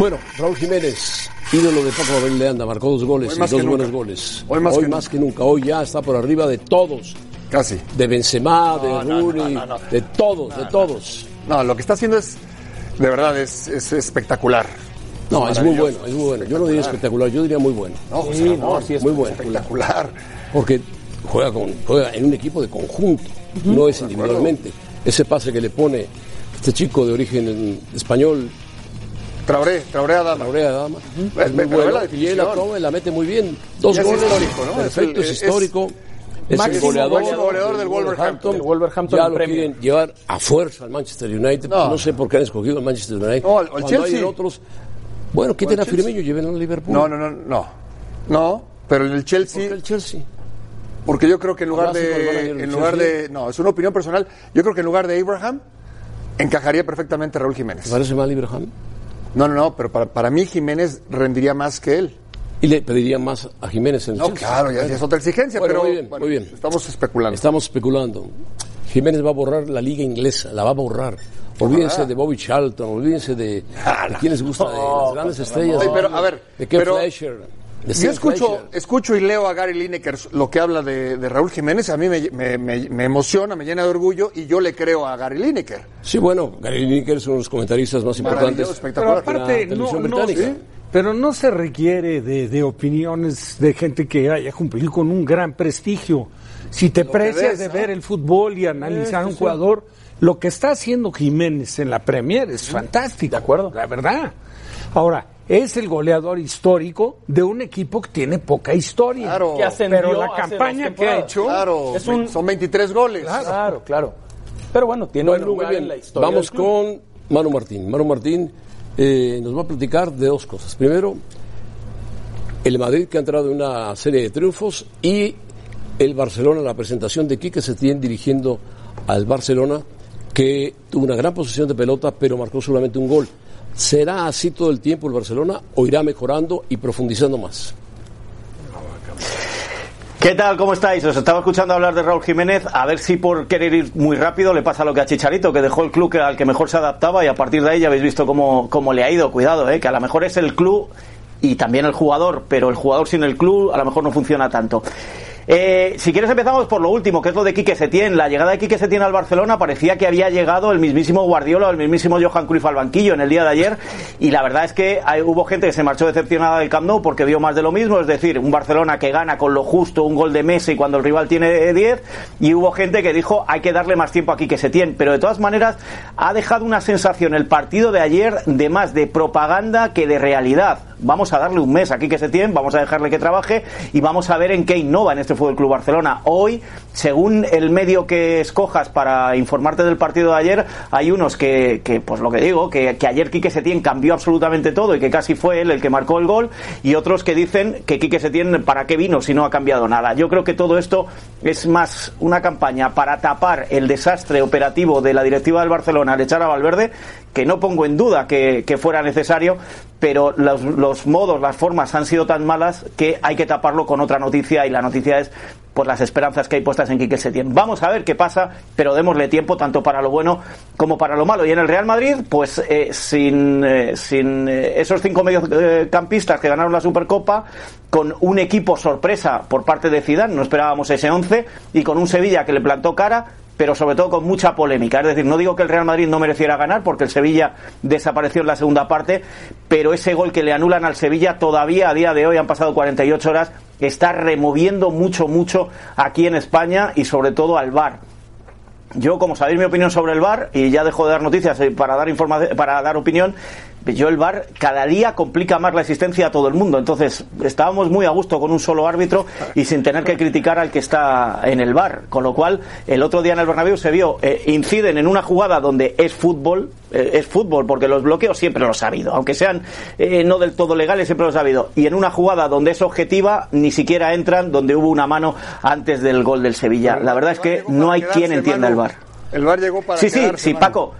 Bueno, Raúl Jiménez, ídolo de Paco Abel Leanda, marcó dos goles y más dos buenos goles. Hoy más que nunca. Hoy ya está por arriba de todos. Casi. De Benzema, de No, Rooney, no, no, no. de todos, de todos. No, lo que está haciendo es, de verdad, es, es espectacular. No, es muy bueno, es muy bueno. Yo no diría espectacular, yo diría muy bueno. No, José Ramón, muy bueno. espectacular. Porque juega, con, juega en un equipo de conjunto, no es individualmente. Ese pase que le pone este chico de origen español, Traoré, Traoré Adama. Traoré Adama, Ve- es muy ve la bueno. Y él la toma y la mete muy bien. Dos es goles. histórico, ¿no? Perfecto, Es es, histórico. Es, el máximo goleador, máximo goleador del Wolverhampton. El Wolverhampton Ya lo quieren llevar a fuerza al Manchester United. No. No, sé por qué han escogido al Manchester United. No, al- al Chelsea. hay otros. Bueno, quiten al a Firmino y lleven a Liverpool. No, no, no, no. No, pero en el ¿Por Chelsea, qué el Chelsea? porque yo creo que en lugar de, en lugar de, no, es una opinión personal. Yo creo que en lugar de Abraham encajaría perfectamente Raúl Jiménez. ¿Te parece mal Ibrahim? No, no, no, pero para, para mí Jiménez rendiría más que él. Y le pediría más a Jiménez en el No, Chelsea. claro, ya, ya es otra exigencia, Bueno, pero muy bien, bueno, muy bien. estamos especulando. Estamos especulando. Jiménez va a borrar la liga inglesa, la va a borrar. Olvídense de Bobby Charlton, olvídense de, de quién les gusta, de las grandes estrellas. Pero, a ver, de Ken pero- Yo escucho, escucho y leo a Gary Lineker lo que habla de, de Raúl Jiménez, a mí me, me- me- me emociona, me llena de orgullo y yo le creo a Gary Lineker. Sí, bueno, Gary Lineker es uno de los comentaristas más importantes. Pero espectacular. aparte, la no, no, sí, pero no se requiere de, de opiniones de gente que haya cumplido con un gran prestigio. Si te precias ves, de ¿no? ver el fútbol y analizar a un jugador, lo que está haciendo Jiménez en la Premier es fantástico. De acuerdo. La verdad. Ahora, es el goleador histórico de un equipo que tiene poca historia. Claro. Que ascendió Pero la campaña que ha hecho Claro, Es un- son 23 goles. Claro, claro. Pero bueno, tiene Bueno, un muy lugar bien. en la historia. Vamos con Manu Martín. Manu Martín eh, nos va a platicar de dos cosas. Primero, el Madrid que ha entrado en una serie de triunfos y el Barcelona, la presentación de Quique Setién dirigiendo al Barcelona que tuvo una gran posición de pelota pero marcó solamente un gol. ¿Será así todo el tiempo el Barcelona o irá mejorando y profundizando más? ¿Qué tal? ¿Cómo estáis? Os estaba escuchando hablar de Raúl Jiménez. A ver si por querer ir muy rápido le pasa lo que a Chicharito, que dejó el club al que mejor se adaptaba y a partir de ahí ya habéis visto cómo, cómo le ha ido. Cuidado, ¿eh? que a lo mejor es el club y también el jugador, pero el jugador sin el club a lo mejor no funciona tanto. Eh, si quieres empezamos por lo último, que es lo de Quique Setién. La llegada de Quique Setién al Barcelona parecía que había llegado el mismísimo Guardiola el mismísimo Johan Cruyff al banquillo en el día de ayer y la verdad es que hubo gente que se marchó decepcionada del Camp Nou porque vio más de lo mismo, es decir, un Barcelona que gana con lo justo un gol de Messi cuando el rival tiene 10 y hubo gente que dijo hay que darle más tiempo a Quique Setién, pero de todas maneras ha dejado una sensación el partido de ayer de más de propaganda que de realidad. Vamos a darle un mes a Quique Setién, vamos a dejarle que trabaje y vamos a ver en qué innova en este Fútbol Club Barcelona. Hoy, según el medio que escojas para informarte del partido de ayer, hay unos que, que pues lo que digo, que, que ayer Quique Setién cambió absolutamente todo y que casi fue él el que marcó el gol, y otros que dicen que Quique Setién, ¿para qué vino si no ha cambiado nada? Yo creo que todo esto es más una campaña para tapar el desastre operativo de la directiva del Barcelona al echar a Valverde, que no pongo en duda que, que fuera necesario, pero los, los modos, las formas han sido tan malas que hay que taparlo con otra noticia y la noticia es pues las esperanzas que hay puestas en Quique Setién. Vamos a ver qué pasa, pero démosle tiempo tanto para lo bueno como para lo malo. Y en el Real Madrid, pues eh, sin, eh, sin eh, esos cinco mediocampistas que ganaron la Supercopa, con un equipo sorpresa por parte de Zidane, no esperábamos ese 11, y con un Sevilla que le plantó cara, pero sobre todo con mucha polémica. Es decir, no digo que el Real Madrid no mereciera ganar, porque el Sevilla desapareció en la segunda parte, pero ese gol que le anulan al Sevilla todavía a día de hoy, han pasado 48 horas, está removiendo mucho, mucho aquí en España y sobre todo al VAR. Yo, como sabéis mi opinión sobre el VAR, y ya dejo de dar noticias eh, para dar, para dar opinión, yo el VAR cada día complica más la existencia a todo el mundo. Entonces, estábamos muy a gusto con un solo árbitro y sin tener que criticar al que está en el VAR. Con lo cual, el otro día en el Bernabéu se vio, eh, inciden en una jugada donde es fútbol, eh, es fútbol, porque los bloqueos siempre los ha habido, aunque sean eh, no del todo legales, siempre los ha habido. Y en una jugada donde es objetiva, ni siquiera entran donde hubo una mano antes del gol del Sevilla. La verdad es que no hay quien entienda el VAR. El VAR llegó para Sí, sí, sí. Paco.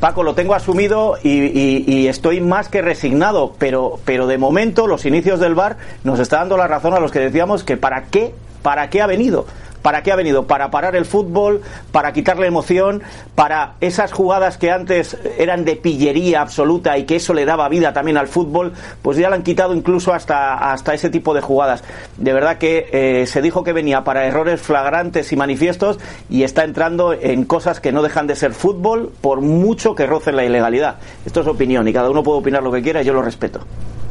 Paco, lo tengo asumido y, y- y estoy más que resignado, pero, pero de momento los inicios del VAR nos está dando la razón a los que decíamos que para qué, para qué ha venido. ¿Para qué ha venido? Para parar el fútbol, para quitarle emoción, para esas jugadas que antes eran de pillería absoluta y que eso le daba vida también al fútbol, pues ya le han quitado incluso hasta, hasta ese tipo de jugadas. De verdad que eh, se dijo que venía para errores flagrantes y manifiestos y está entrando en cosas que no dejan de ser fútbol por mucho que rocen la ilegalidad. Esto es opinión y cada uno puede opinar lo que quiera y yo lo respeto.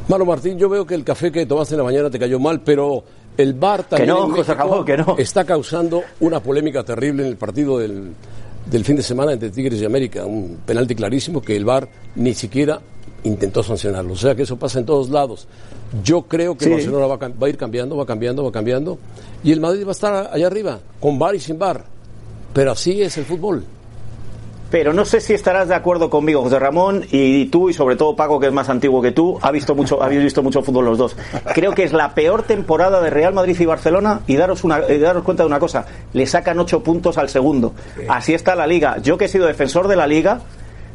Mano Martín, yo veo que el café que tomaste en la mañana te cayó mal, pero el bar también no, en México está causando una polémica terrible en el partido del, del fin de semana entre Tigres y América. Un penalti clarísimo que el bar ni siquiera intentó sancionarlo. O sea que eso pasa en todos lados. Yo creo que Sí. Barcelona va va a ir cambiando, va cambiando, va cambiando. Y el Madrid va a estar allá arriba, con bar y sin bar. Pero así es el fútbol. Pero no sé si estarás de acuerdo conmigo, José Ramón, y tú, y sobre todo Paco, que es más antiguo que tú, ha visto mucho, habéis visto mucho fútbol los dos. Creo que es la peor temporada de Real Madrid y Barcelona, y daros, una, y daros cuenta de una cosa, le sacan ocho puntos al segundo. Así está la liga. Yo que he sido defensor de la liga,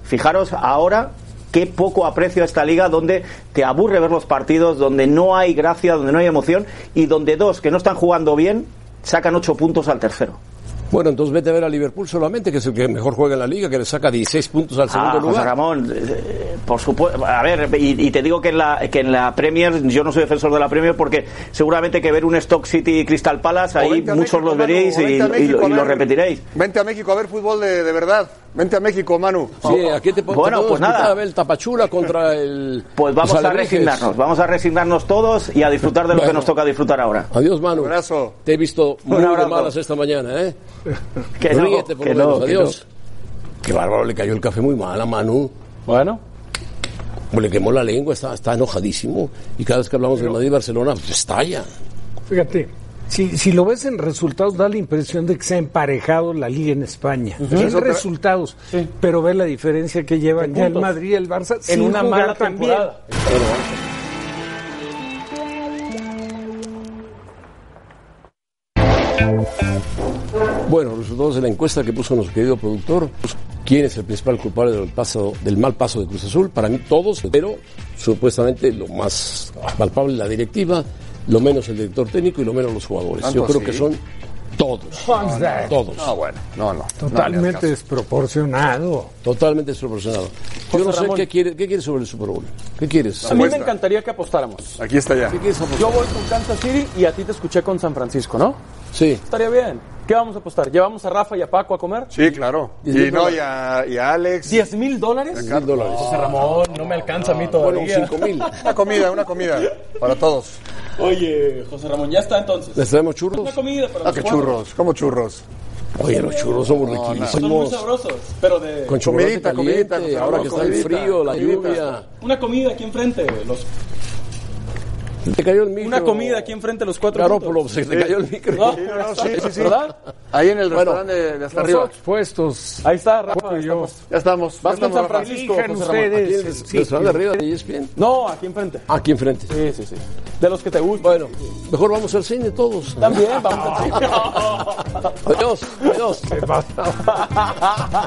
fijaros ahora qué poco aprecio a esta liga donde te aburre ver los partidos, donde no hay gracia, donde no hay emoción, y donde dos que no están jugando bien sacan ocho puntos al tercero. Bueno, entonces vete a ver a Liverpool solamente, que es el que mejor juega en la liga, que le saca 16 puntos al segundo Ah, José lugar. Ramón, eh, por supuesto. A ver, y, y te digo que en, la, que en la Premier, yo no soy defensor de la Premier porque seguramente que ver un Stock City y Crystal Palace, ahí muchos México, los veréis y, lo, y repetiréis. Vente a México a ver fútbol de, de verdad. Vente a México, Manu. Sí, aquí te, te Bueno, podemos pues nada. a ver el Tapachula contra el. Pues vamos a resignarnos, vamos a resignarnos todos y a disfrutar de lo que nos toca disfrutar ahora. Adiós, Manu. Abrazo. Te he visto Un muy de malas esta mañana, ¿eh? Que no, Ríete por que lo no, que. Qué bárbaro, le cayó el café muy mal a Manu. Bueno, Le quemó la lengua, está, está enojadísimo. Y cada vez que hablamos de Madrid y Barcelona, pues estalla. Fíjate, si, si lo ves en resultados, da la impresión de que se ha emparejado la liga en España. En Eso te- resultados. Pero ve la diferencia que llevan ya el. Madrid y el Barça en sin una jugar mala tan bien. Bueno, resultados de la encuesta que puso nuestro querido productor. ¿Quién es el principal culpable del, paso, del mal paso de Cruz Azul? Para mí todos, pero supuestamente lo más palpable la directiva lo menos el director técnico y lo menos los jugadores. ¿Tanto Yo creo así? que son todos. Todos. No, bueno, no, no. Totalmente desproporcionado. Totalmente desproporcionado. Yo José no sé Ramón. qué quieres, qué quieres sobre el Super Bowl. ¿Qué quieres? A mí me encantaría que apostáramos. Aquí está ya. ¿Qué quieres apostar? Yo voy con Kansas City y a ti te escuché con San Francisco, ¿no? Sí. Estaría bien. ¿Qué vamos a apostar? ¿Llevamos a Rafa y a Paco a comer? Sí, claro. Y no, y a, y a Alex. ¿10 mil dólares? Mil dólares. José Ramón, no me alcanza a mí Bueno, todavía. cinco mil. Una comida, una comida. Para todos. Oye, José Ramón, ya está entonces. ¿Les traemos churros? Una comida para Ah, que churros. Como churros. Oye, los churros son muy Son muy riquísimos. sabrosos, pero de... Con Comidita, caliente, comidita, ahora que está el frío, la comidita. lluvia. Una comida aquí enfrente. Los... Te cayó el micro. Una comida aquí enfrente los cuatro Garópolo, se te cayó el micro. No, Sí, no, no, sí, sí, sí. ¿Verdad? Ahí en el Bueno, restaurante de, de hasta arriba. puestos. Ahí está, Rafa. Y yo. estamos- Ya estamos. Vas con estamos, San. Francisco. Aquí en ustedes. el Sí, restaurante de arriba de ESPN. No, aquí enfrente. Aquí enfrente. Sí, sí, sí. De los que te gustan. Bueno, mejor vamos al cine todos. También, vamos a Adiós, adiós. ¿Qué pasa?